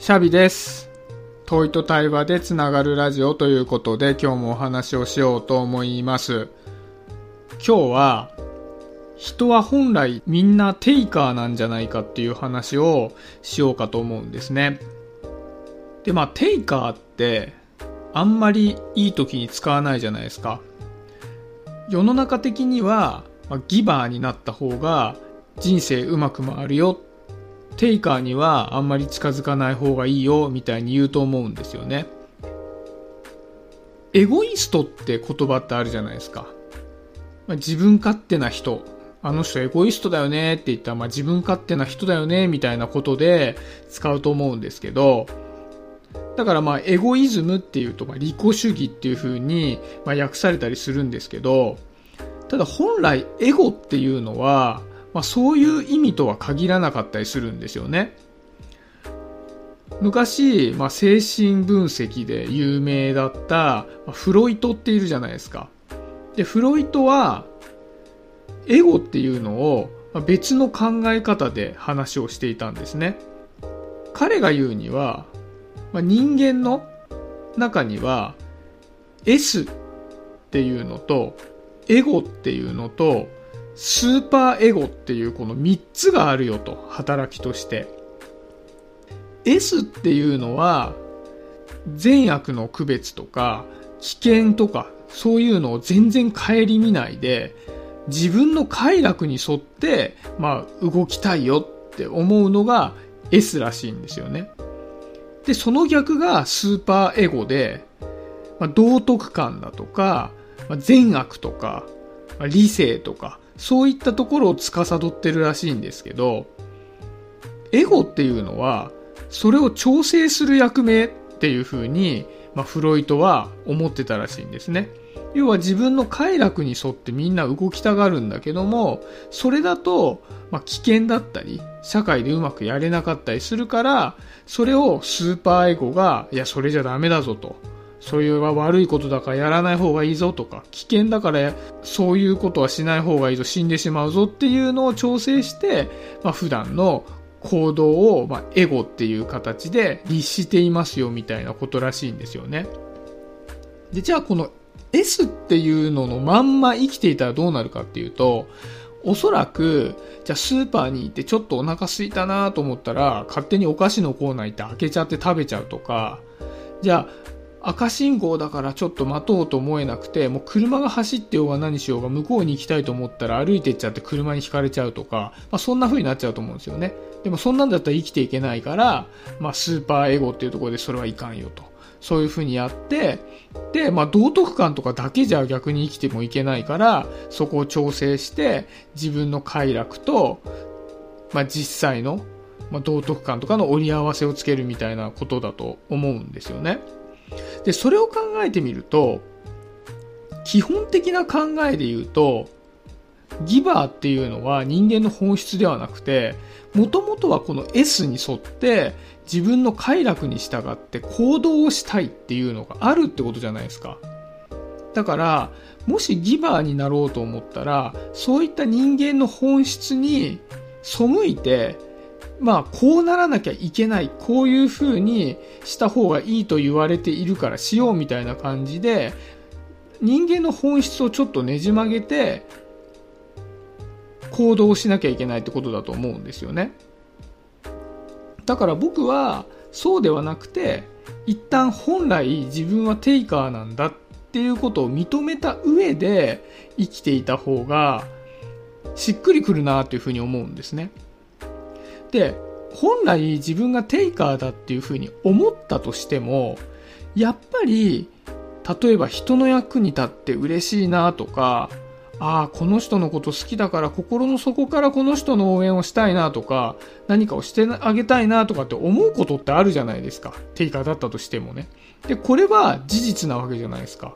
シャビです。問いと対話でつながるラジオということで今日もお話をしようと思います。今日は人は本来みんなテイカーなんじゃないかっていう話をしようかと思うんですね。で、まあテイカーってあんまりいい時に使わないじゃないですか。世の中的には、まあギバーになった方が人生うまく回るよテイカーにはあんまり近づかない方がいいよみたいに言うと思うんですよね。エゴイストって言葉ってあるじゃないですか。まあ、自分勝手な人。あの人エゴイストだよねって言ったら、まあ、自分勝手な人だよねみたいなことで使うと思うんですけど、だからまあエゴイズムっていうと、まあ、利己主義っていう風にま訳されたりするんですけど、ただ本来エゴっていうのは、まあ、そういう意味とは限らなかったりするんですよね。昔、まあ、精神分析で有名だった、フロイトっているじゃないですか。で、フロイトは、エゴっていうのを別の考え方で話をしていたんですね。彼が言うには、まあ、人間の中には、S っていうのと、エゴっていうのと、スーパーエゴっていうこの3つがあるよと、働きとして。S っていうのは、善悪の区別とか、危険とか、そういうのを全然顧みないで、自分の快楽に沿って、まあ、動きたいよって思うのが S らしいんですよね。で、その逆がスーパーエゴで、まあ、道徳感だとか、まあ、善悪とか、まあ、理性とか、そういったところを司ってるらしいんですけど、エゴっていうのは、それを調整する役目っていう風に、まあ、フロイトは思ってたらしいんですね。要は自分の快楽に沿ってみんな動きたがるんだけども、それだと、まあ、危険だったり、社会でうまくやれなかったりするから、それをスーパーエゴが、いや、それじゃダメだぞと。そういうは悪いことだからやらない方がいいぞとか、危険だからそういうことはしない方がいいぞ、死んでしまうぞっていうのを調整して、まあ、普段の行動を、まあ、エゴっていう形で律していますよみたいなことらしいんですよね。で、じゃあこの S っていうののまんま生きていたらどうなるかっていうと、おそらく、じゃあスーパーに行ってちょっとお腹空いたなと思ったら、勝手にお菓子のコーナー行って開けちゃって食べちゃうとか、じゃあ赤信号だからちょっと待とうと思えなくて、もう車が走ってようが何しようが向こうに行きたいと思ったら歩いてっちゃって車にひかれちゃうとか、まあそんな風になっちゃうと思うんですよね。でもそんなんだったら生きていけないから、まあスーパーエゴっていうところでそれはいかんよと。そういう風にやって、で、まあ道徳感とかだけじゃ逆に生きてもいけないから、そこを調整して自分の快楽と、まあ実際の、まあ、道徳感とかの折り合わせをつけるみたいなことだと思うんですよね。で、それを考えてみると、基本的な考えで言うと、ギバーっていうのは人間の本質ではなくて、もともとはこの S に沿って自分の快楽に従って行動をしたいっていうのがあるってことじゃないですか。だから、もしギバーになろうと思ったら、そういった人間の本質に背いて、まあ、こうならなきゃいけない、こういう風にした方がいいと言われているからしようみたいな感じで、人間の本質をちょっとねじ曲げて、行動しなきゃいけないってことだと思うんですよね。だから僕は、そうではなくて、一旦本来自分はテイカーなんだっていうことを認めた上で生きていた方が、しっくりくるなというふうに思うんですね。で、本来自分がテイカーだっていうふうに思ったとしても、やっぱり、例えば人の役に立って嬉しいなとか、ああ、この人のこと好きだから心の底からこの人の応援をしたいなとか、何かをしてあげたいなとかって思うことってあるじゃないですか。テイカーだったとしてもね。で、これは事実なわけじゃないですか。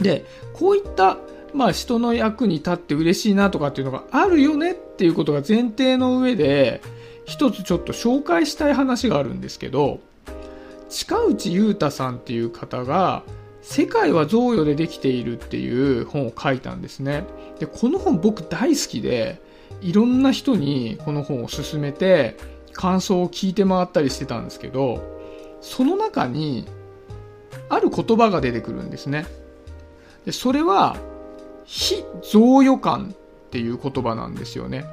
で、こういった、まあ人の役に立って嬉しいなとかっていうのがあるよねっていうことが前提の上で、一つちょっと紹介したい話があるんですけど、近内裕太さんっていう方が、世界は贈与でできているっていう本を書いたんですね。で、この本僕大好きで、いろんな人にこの本を勧めて、感想を聞いて回ったりしてたんですけど、その中に、ある言葉が出てくるんですね。でそれは、非贈与感っていう言葉なんですよね。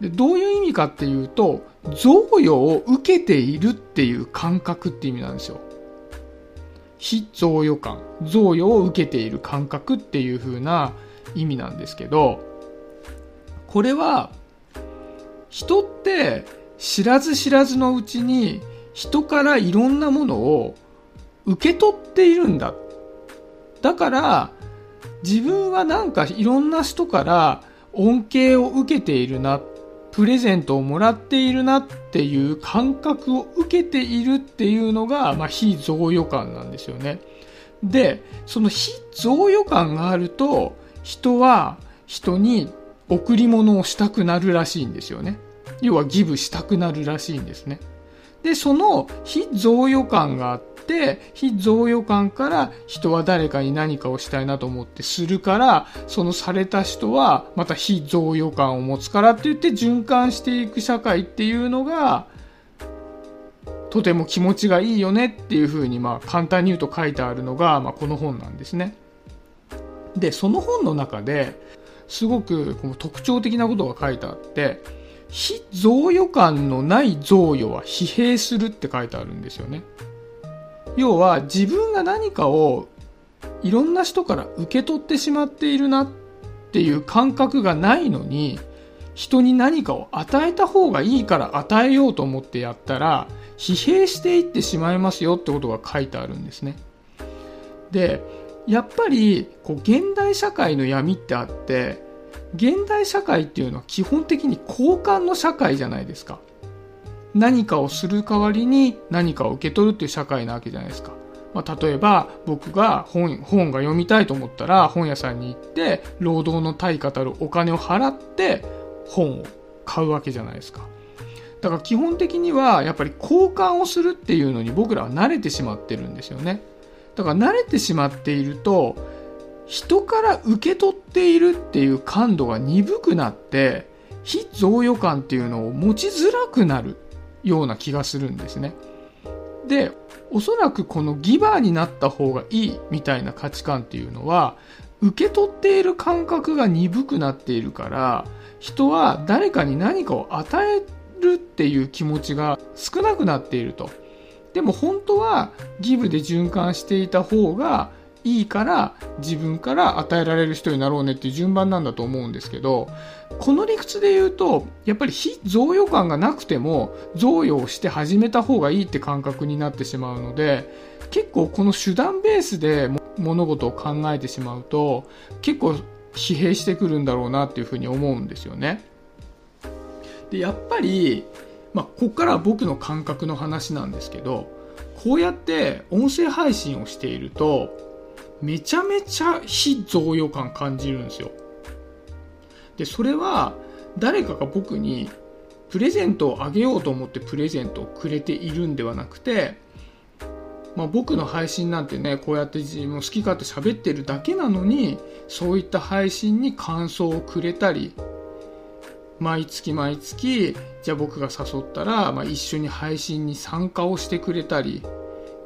でどういう意味かっていうと、贈与を受けているっていう感覚って意味なんですよ。非贈与感、贈与を受けている感覚っていう風な意味なんですけど、これは、人って知らず知らずのうちに人からいろんなものを受け取っているんだ。だから、自分はなんかいろんな人から恩恵を受けているな、プレゼントをもらっているなっていう感覚を受けているっていうのが、まあ、非贈与感なんですよね。で、その非贈与感があると、人は人に贈り物をしたくなるらしいんですよね。要はギブしたくなるらしいんですね。で、その非贈与感があっって、非贈与感から人は誰かに何かをしたいなと思ってするから、そのされた人はまた非贈与感を持つからって言って循環していく社会っていうのが、とても気持ちがいいよねっていうふうに、まあ簡単に言うと書いてあるのが、まあこの本なんですね。で、その本の中で、すごくこの特徴的なことが書いてあって、非贈与感のない贈与は疲弊するって書いてあるんですよね。要は自分が何かをいろんな人から受け取ってしまっているなっていう感覚がないのに人に何かを与えた方がいいから与えようと思ってやったら疲弊していってしまいますよってことが書いてあるんですね。で、やっぱりこう現代社会の闇ってあって現代社会っていうのは基本的に交換の社会じゃないですか。何かをする代わりに何かを受け取るっていう社会なわけじゃないですか。まあ、例えば僕が本本が読みたいと思ったら本屋さんに行って労働の対価たるお金を払って本を買うわけじゃないですか。だから基本的にはやっぱり交換をするっていうのに僕らは慣れてしまってるんですよね。だから慣れてしまっていると人から受け取っているっていう感度が鈍くなって、非贈与感っていうのを持ちづらくなるような気がするんですね。で、おそらくこのギバーになった方がいいみたいな価値観っていうのは、受け取っている感覚が鈍くなっているから、人は誰かに何かを与えるっていう気持ちが少なくなっていると。でも本当はギブで循環していた方がいいから自分から与えられる人になろうねっていう順番なんだと思うんですけどこの理屈で言うとやっぱり非贈与感がなくても贈与をして始めた方がいいって感覚になってしまうので結構この手段ベースで物事を考えてしまうと結構疲弊してくるんだろうなっていうふうに思うんですよね。でやっぱり、まあ、ここからは僕の感覚の話なんですけどこうやって音声配信をしているとめちゃめちゃ非贈与感感じるんですよ。で、それは誰かが僕にプレゼントをあげようと思ってプレゼントをくれているんではなくて、まあ、僕の配信なんてね、こうやって自分好き勝手喋ってるだけなのに、そういった配信に感想をくれたり、毎月毎月、じゃあ僕が誘ったら、まあ、一緒に配信に参加をしてくれたり、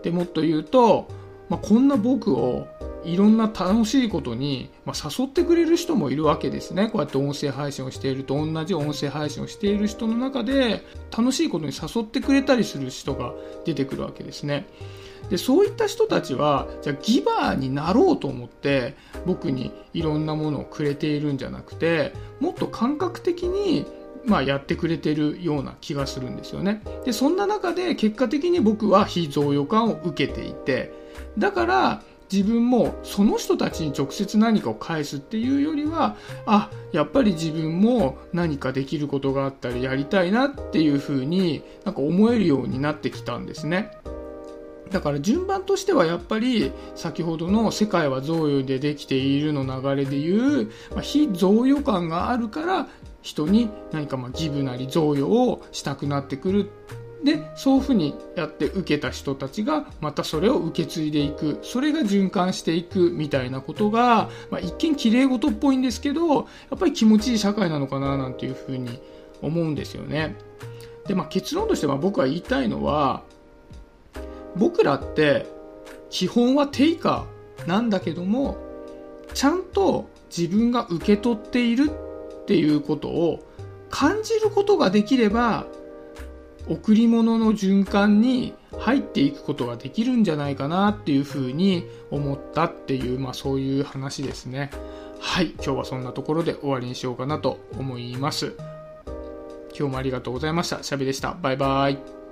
でもっと言うと、まあ、こんな僕をいろんな楽しいことに、まあ、誘ってくれる人もいるわけですね。こうやって音声配信をしていると同じ音声配信をしている人の中で楽しいことに誘ってくれたりする人が出てくるわけですね。で、そういった人たちは、じゃあギバーになろうと思って僕にいろんなものをくれているんじゃなくて、もっと感覚的にまあ、やってくれてるような気がするんですよね。で、そんな中で結果的に僕は非贈与感を受けていて、だから自分もその人たちに直接何かを返すっていうよりはあやっぱり自分も何かできることがあったりやりたいなっていうふうになんか思えるようになってきたんですね。だから順番としてはやっぱり先ほどの世界は贈与でできているの流れでいう、まあ、非贈与感があるから人に何かまあギブなり贈与をしたくなってくるでそういうふうにやって受けた人たちがまたそれを受け継いでいくそれが循環していくみたいなことが、まあ、一見きれい事っぽいんですけどやっぱり気持ちいい社会なのかななんていうふうに思うんですよね。で、まあ、結論としては僕は言いたいのは、僕らって基本はテイカーなんだけども、ちゃんと自分が受け取っているっていうことを感じることができれば、贈り物の循環に入っていくことができるんじゃないかなっていうふうに思ったっていう、まあそういう話ですね。はい、今日はそんなところで終わりにしようかなと思います。今日もありがとうございました。シャビでした。バイバイ。